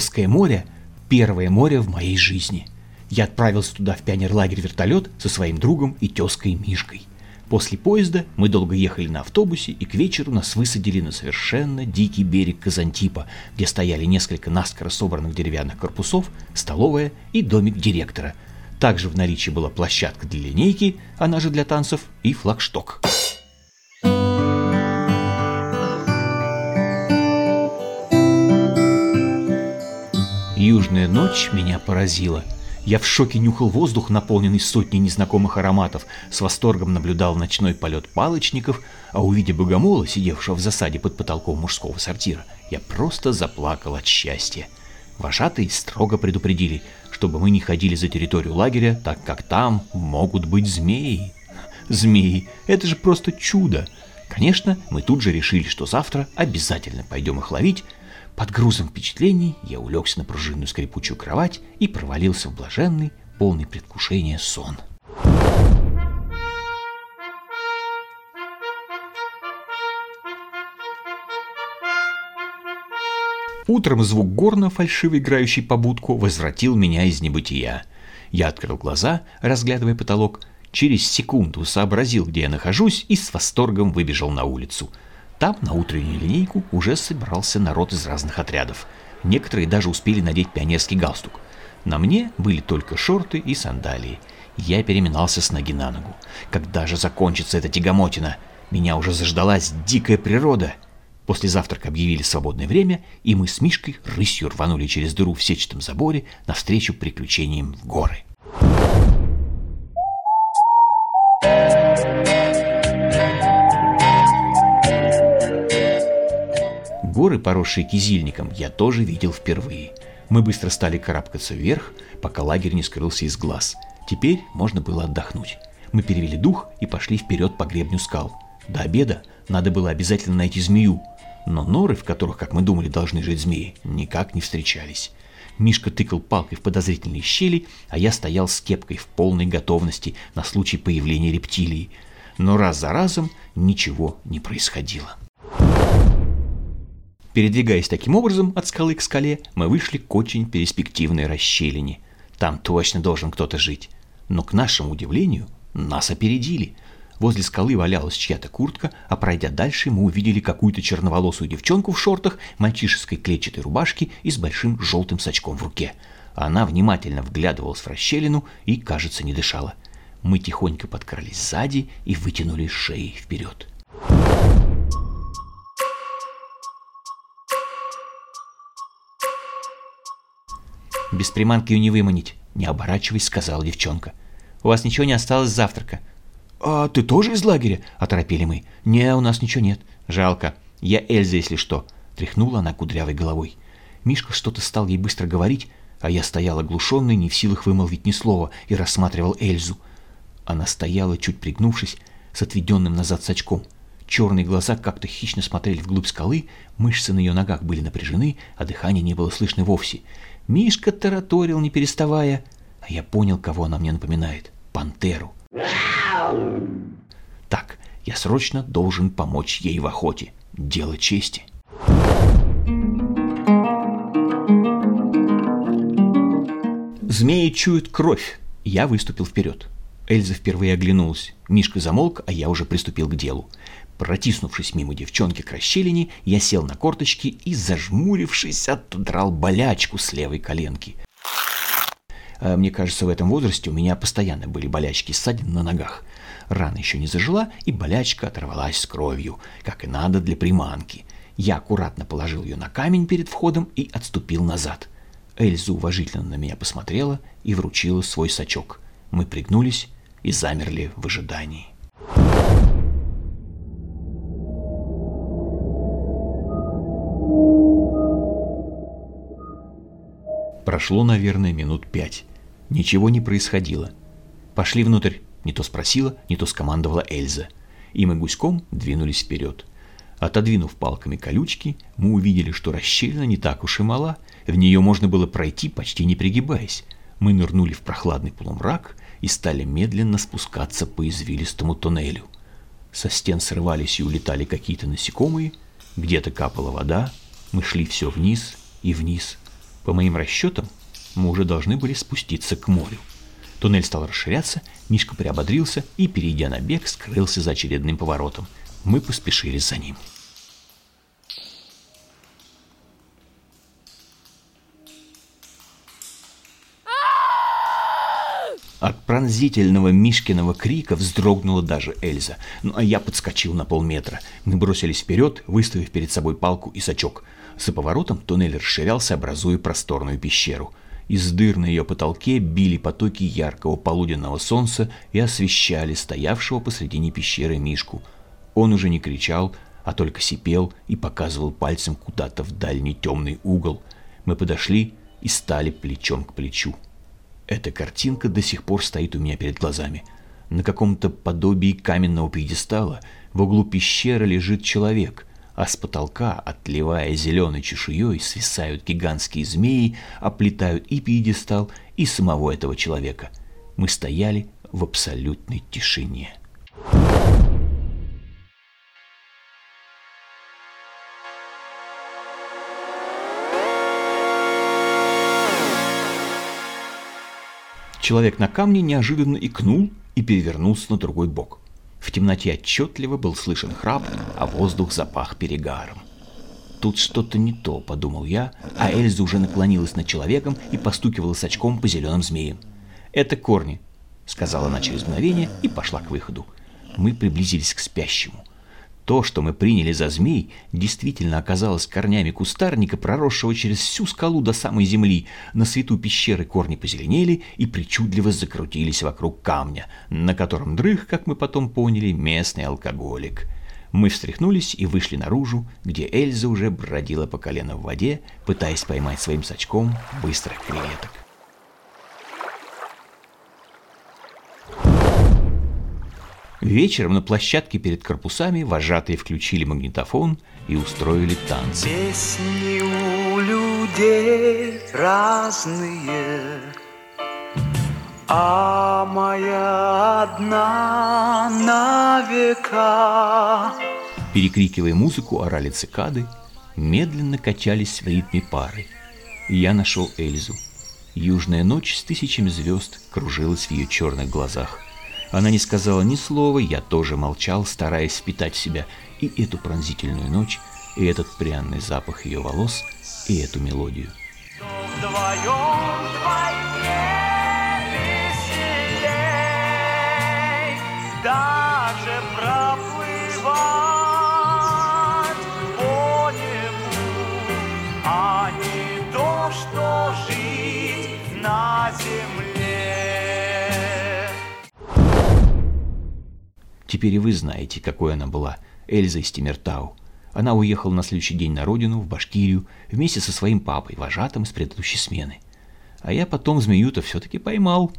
Азовское море – первое море в моей жизни. Я отправился туда в пионерлагерь вертолет со своим другом и тезкой Мишкой. После поезда мы долго ехали на автобусе, и к вечеру нас высадили на совершенно дикий берег Казантипа, где стояли несколько наскоро собранных деревянных корпусов, столовая и домик директора. Также в наличии была площадка для линейки, она же для танцев, и флагшток. Южная ночь меня поразила – я в шоке нюхал воздух, наполненный сотней незнакомых ароматов, с восторгом наблюдал ночной полет палочников, а увидя богомола, сидевшего в засаде под потолком мужского сортира, я просто заплакал от счастья. Вожатые строго предупредили, чтобы мы не ходили за территорию лагеря, так как там могут быть змеи. Змеи — это же просто чудо! Конечно, мы тут же решили, что завтра обязательно пойдем их ловить, под грузом впечатлений я улегся на пружинную скрипучую кровать и провалился в блаженный, полный предвкушения сон. Утром звук горна, фальшиво играющий по будку, возвратил меня из небытия. Я открыл глаза, разглядывая потолок, через секунду сообразил, где я нахожусь, и с восторгом выбежал на улицу – там на утреннюю линейку уже собирался народ из разных отрядов. Некоторые даже успели надеть пионерский галстук. На мне были только шорты и сандалии. Я переминался с ноги на ногу. Когда же закончится эта тягомотина? Меня уже заждалась дикая природа. После завтрака объявили свободное время, и мы с Мишкой рысью рванули через дыру в сетчатом заборе навстречу приключениям в горы. Горы, поросшие кизильником, я тоже видел впервые. Мы быстро стали карабкаться вверх, пока лагерь не скрылся из глаз. Теперь можно было отдохнуть. Мы перевели дух и пошли вперед по гребню скал. До обеда надо было обязательно найти змею, но норы, в которых, как мы думали, должны жить змеи, никак не встречались. Мишка тыкал палкой в подозрительные щели, а я стоял с кепкой в полной готовности на случай появления рептилии. Но раз за разом ничего не происходило. Передвигаясь таким образом от скалы к скале, мы вышли к очень перспективной расщелине. Там точно должен кто-то жить. Но к нашему удивлению, нас опередили. Возле скалы валялась чья-то куртка, а пройдя дальше, мы увидели какую-то черноволосую девчонку в шортах, мальчишеской клетчатой рубашке и с большим желтым сачком в руке. Она внимательно вглядывалась в расщелину и, кажется, не дышала. Мы тихонько подкрались сзади и вытянули шеи вперед. Без приманки ее не выманить, не оборачиваясь, сказала девчонка. У вас ничего не осталось завтрака. А ты тоже из лагеря? Оторопели мы. Не, у нас ничего нет. Жалко. Я Эльза, если что. Тряхнула она кудрявой головой. Мишка что-то стал ей быстро говорить, а я стоял оглушенный, не в силах вымолвить ни слова, и рассматривал Эльзу. Она стояла, чуть пригнувшись, с отведенным назад сачком. Черные глаза как-то хищно смотрели вглубь скалы, мышцы на ее ногах были напряжены, а дыхания не было слышно вовсе. Мишка тараторил, не переставая, а я понял, кого она мне напоминает. Пантеру. Так, я срочно должен помочь ей в охоте. Дело чести. Змеи чуют кровь. Я выступил вперед. Эльза впервые оглянулась. Мишка замолк, а я уже приступил к делу. Протиснувшись мимо девчонки к расщелине, я сел на корточки и, зажмурившись, отодрал болячку с левой коленки. А, мне кажется, в этом возрасте у меня постоянно были болячки ссадин на ногах. Рана еще не зажила, и болячка оторвалась с кровью, как и надо для приманки. Я аккуратно положил ее на камень перед входом и отступил назад. Эльза уважительно на меня посмотрела и вручила свой сачок. Мы пригнулись и замерли в ожидании. Прошло, наверное, минут пять. Ничего не происходило. «Пошли внутрь», — не то спросила, не то скомандовала Эльза. И мы гуськом двинулись вперед. Отодвинув палками колючки, мы увидели, что расщелина не так уж и мала. В нее можно было пройти, почти не пригибаясь. Мы нырнули в прохладный полумрак и стали медленно спускаться по извилистому туннелю. Со стен срывались и улетали какие-то насекомые, где-то капала вода, мы шли все вниз и вниз. По моим расчетам, мы уже должны были спуститься к морю. Туннель стал расширяться, Мишка приободрился и, перейдя на бег, скрылся за очередным поворотом. Мы поспешили за ним. От пронзительного Мишкиного крика вздрогнула даже Эльза. Ну а я подскочил на полметра. Мы бросились вперед, выставив перед собой палку и сачок. За поворотом туннель расширялся, образуя просторную пещеру. Из дыр на ее потолке били потоки яркого полуденного солнца и освещали стоявшего посредине пещеры Мишку. Он уже не кричал, а только сипел и показывал пальцем куда-то в дальний темный угол. Мы подошли и стали плечом к плечу. Эта картинка до сих пор стоит у меня перед глазами. На каком-то подобии каменного пьедестала в углу пещеры лежит человек, а с потолка, отливая зеленой чешуей, свисают гигантские змеи, оплетают и пьедестал, и самого этого человека. Мы стояли в абсолютной тишине. Человек на камне неожиданно икнул и перевернулся на другой бок. В темноте отчетливо был слышен храп, а воздух запах перегаром. «Тут что-то не то», — подумал я, а Эльза уже наклонилась над человеком и постукивала с очком по зеленым змеям. «Это корни», — сказала она через мгновение и пошла к выходу. Мы приблизились к спящему. То, что мы приняли за змей, действительно оказалось корнями кустарника, проросшего через всю скалу до самой земли. На свету пещеры корни позеленели и причудливо закрутились вокруг камня, на котором дрых, как мы потом поняли, местный алкоголик. Мы встряхнулись и вышли наружу, где Эльза уже бродила по колено в воде, пытаясь поймать своим сачком быстрых креветок. Вечером на площадке перед корпусами вожатые включили магнитофон и устроили танцы. Песни у людей разные, а моя одна на века. Перекрикивая музыку, орали цикады, медленно качались в ритме пары. И я нашел Эльзу. Южная ночь с тысячами звезд кружилась в ее черных глазах – она не сказала ни слова, я тоже молчал, стараясь впитать в себя и эту пронзительную ночь, и этот пряный запах ее волос, и эту мелодию. Вдвоем, Теперь и вы знаете, какой она была, Эльза из Тимиртау. Она уехала на следующий день на родину, в Башкирию, вместе со своим папой, вожатым из предыдущей смены. А я потом змею-то все-таки поймал.